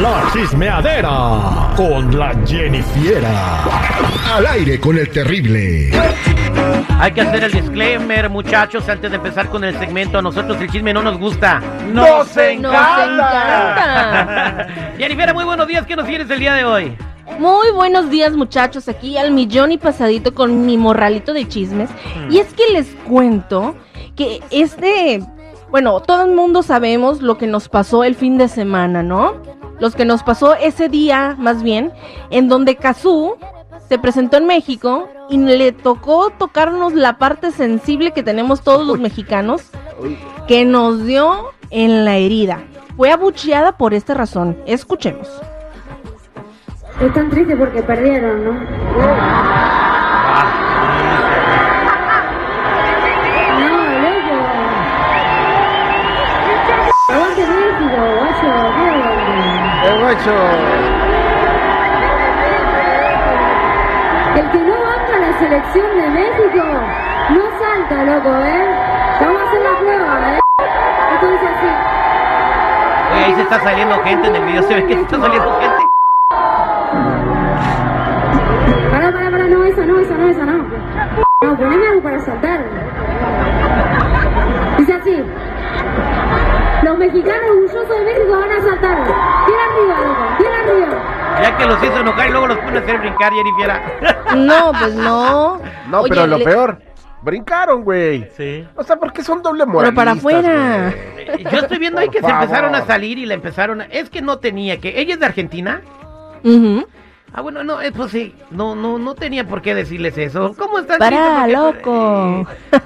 La chismeadera con la Jennifiera. Al aire con el terrible. Hay que hacer el disclaimer, muchachos, antes de empezar con el segmento. A nosotros el chisme no nos gusta. ¡Nos Nos encanta! encanta. Jennifer, muy buenos días. ¿Qué nos tienes el día de hoy? Muy buenos días muchachos, aquí al millón y pasadito con mi morralito de chismes. Y es que les cuento que este, bueno, todo el mundo sabemos lo que nos pasó el fin de semana, ¿no? Los que nos pasó ese día, más bien, en donde Kazú se presentó en México y le tocó tocarnos la parte sensible que tenemos todos los mexicanos, que nos dio en la herida. Fue abucheada por esta razón. Escuchemos. Están tristes porque perdieron, ¿no? No, loco. Aguante México, guacho, ¿qué El que no banca la selección de México no salta, loco, ¿eh? Vamos a hacer la prueba, ¿eh? Esto dice así. Oye, ahí se está saliendo gente en el video. ¿Se ve que se está saliendo gente? Pará, pará, pará, no, esa no, esa no, esa no. No, poneme algo para saltar. Dice así. Los mexicanos orgullosos de México van a saltar. Bien arriba, loco, bien arriba. Ya que los hizo enojar y luego los pone a hacer brincar, Jennifer. No, pues no. No, Oye, pero lo le- peor, brincaron, güey. Sí. O sea, porque son doble moral. Pero para afuera. Yo estoy viendo ahí que se empezaron a salir y la empezaron a... Es que no tenía que... ¿Ella es de Argentina? Ujú. Ah, bueno, no, eh, pues sí, no, no, no tenía por qué decirles eso. ¿Cómo están? Para, loco. eh,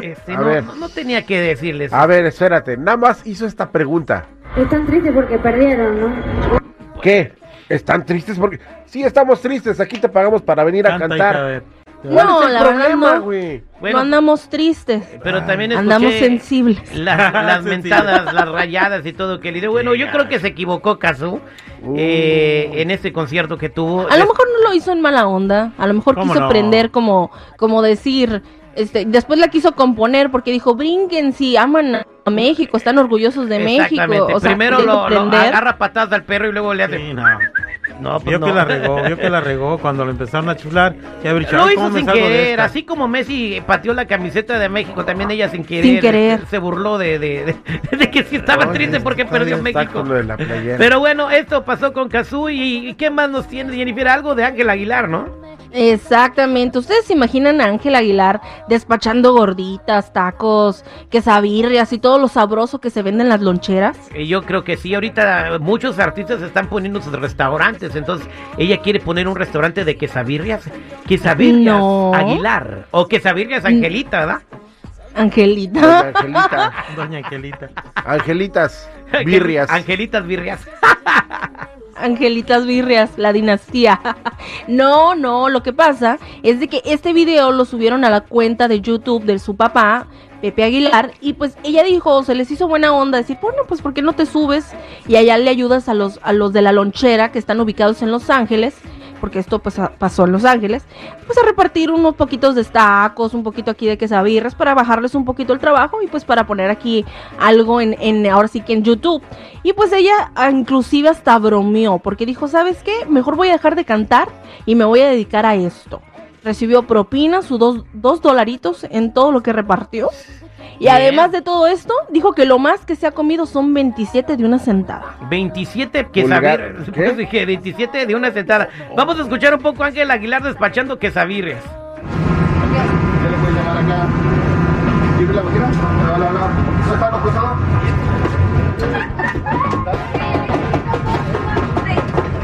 eh, este, A no, ver. no, no tenía que decirles. A ver, espérate, nada más hizo esta pregunta. Están tristes porque perdieron, ¿no? ¿Qué? ¿Están tristes? Porque sí, estamos tristes. Aquí te pagamos para venir a cantar. ¿Cuál No, es el la verdad problema, no. güey? Bueno, no andamos tristes. pero también escuché Andamos sensibles. las, las mentadas, las rayadas y todo que le dio. Bueno, yo creo que se equivocó Eh, en este concierto que tuvo. A lo mejor no lo hizo en mala onda. A lo mejor ¿Cómo quiso no? prender como, como decir. Este, después la quiso componer porque dijo, brinquen si aman a México, están orgullosos de México. Exactamente. O sea, Primero lo, lo agarra patadas al perro y luego le hace. Sí, no. No, pues Vio no. que la regó, vio que la regó cuando lo empezaron a chular. Y haber dicho, Lo "Ay, hizo ¿cómo me sin querer, esta?". así como Messi pateó la camiseta de México, también ella sin querer. Sin querer. Se burló de, de, de- de que sí estaba Oye, triste porque perdió México. Pero bueno, esto pasó con Kazú y, y ¿qué más nos tiene Jennifer? Algo de Ángel Aguilar, ¿no? Exactamente. ¿Ustedes se imaginan a Ángel Aguilar despachando gorditas, tacos, quesabirrias y todo lo sabroso que se vende en las loncheras? Yo creo que sí, ahorita muchos artistas están poniendo sus restaurantes, entonces ella quiere poner un restaurante de quesabirrias, quesabirrias No. Aguilar, o quesabirrias Angelita, ¿verdad? Doña Angelita. Angelita. Doña Angelita. Angelitas. Birrias. Angelitas birrias. Angelitas Birrias, la dinastía. no, no, lo que pasa es de que este video lo subieron a la cuenta de YouTube de su papá, Pepe Aguilar, y pues ella dijo, se les hizo buena onda decir, bueno, pues ¿por qué no te subes? Y allá le ayudas a los, a los de la lonchera que están ubicados en Los Ángeles, porque esto pues, pasó en Los Ángeles, pues a repartir unos poquitos de tacos, un poquito aquí de quesabirras para bajarles un poquito el trabajo y pues para poner aquí algo en, en ahora sí que en YouTube. Y pues ella ah, inclusive hasta bromeó, porque dijo, ¿sabes qué? Mejor voy a dejar de cantar y me voy a dedicar a esto. Recibió propina, sus dos, dos dolaritos en todo lo que repartió. Y Bien. además de todo esto, dijo que lo más que se ha comido son 27 de una sentada. 27 Vulgar. quesabirrias. ¿Qué? Pues dije 27 de una sentada. Vamos a escuchar un poco a Ángel Aguilar despachando quesabirrias. ¿Qué le puede llamar acá? ¿Tiene la.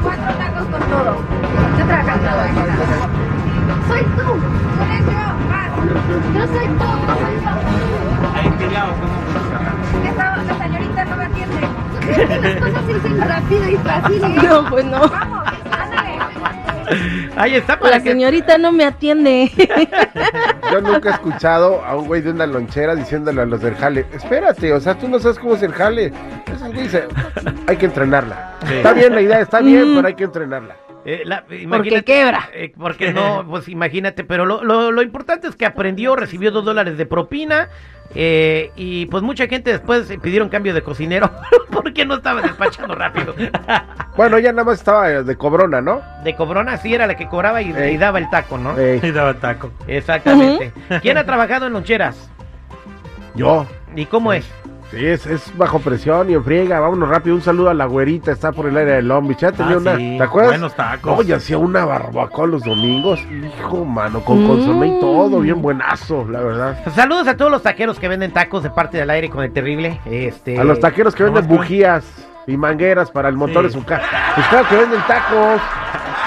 Cuatro tacos con todo. Yo trabajando Soy tú. Soy yo. Más. Yo soy tú. No soy yo. Esta, la señorita no me atiende. ¿Crees que las cosas se dicen rápido y fácil? eh? No, pues no. Vamos, ándale. Ahí está para La que señorita no me atiende. Yo nunca he escuchado a un güey de una lonchera diciéndole a los del jale, espérate, o sea, tú no sabes cómo es el jale. Güeyes, eh, hay que entrenarla. Sí. Está bien la idea, está bien, Mm. pero hay que entrenarla. Eh, la- Porque quebra. eh, porque no, pues imagínate, pero lo, lo- lo importante es que aprendió, recibió dos dólares de propina eh, y pues mucha gente después pidieron cambio de cocinero porque no estaba despachando rápido. Bueno, ella nada más estaba de cobrona, ¿no? De cobrona sí era la que cobraba y, y daba el taco, ¿no? Ey, Y daba taco. Exactamente. ¿Quién ha trabajado en loncheras? yo. ¿Y cómo es? Sí, es, es bajo presión y en friega. Vámonos rápido. Un saludo a la güerita. Está por el área de Long Beach. Ya tenía Ah, una. sí, ¿Te acuerdas? buenos tacos. Oye, hacía una barbacoa los domingos. Hijo, mano, con Mm. consomé y todo. Bien buenazo, la verdad. Saludos a todos los taqueros que venden tacos de parte del aire con el terrible. Este, A los taqueros que venden bujías y mangueras para el motor de su casa. Pues claro que venden tacos.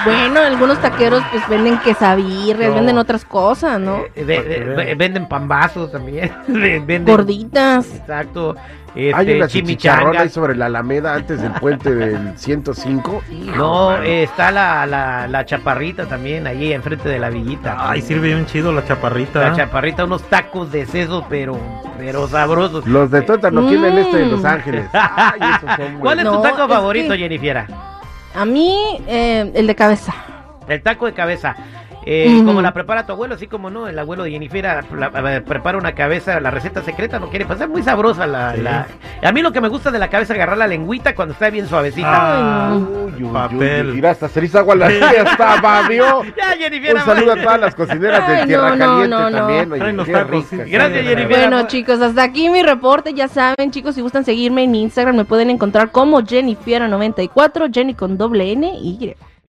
Bueno, algunos taqueros pues venden quesabirres, No. venden otras cosas, ¿no? eh, ve- Para que ve- vean. venden pambazos también. venden, Gorditas. Exacto. Hay Este, una chicharrón chimichangas. ahí sobre la Alameda antes del puente del 105. Hijo, No, eh, está la, la, la chaparrita también, ahí enfrente de la villita. Ay, sirve bien chido la chaparrita. La chaparrita, unos tacos de seso, pero, pero sabrosos. Los de Tuétano, aquí en el este de Los Mm. Ángeles. Ay, esos son ¿Cuál es tu No, taco es favorito, que- Jennifer? A mí, eh, el de cabeza. El taco de cabeza. Eh. Como la prepara tu abuelo, así como no, el abuelo de Jennifer la- la- prepara una cabeza, la receta secreta, no quiere pasar, muy sabrosa la, Sí. la- A mí lo que me gusta de la cabeza es agarrar la lengüita cuando está bien suavecita. Ah, Uy, uy, papel. uy, Mira, hasta se hizo agua la hasta babió. Ya, Jennifer. Un saludo a todas las cocineras Ay, de Tierra no, no, Caliente no, no. también. Oye, tacos, sí. Gracias, Jennifer. Bueno, chicos, hasta aquí mi reporte. Ya saben, chicos, si gustan seguirme en mi Instagram, me pueden encontrar como Jennifiera94, Jenny con doble N y Y.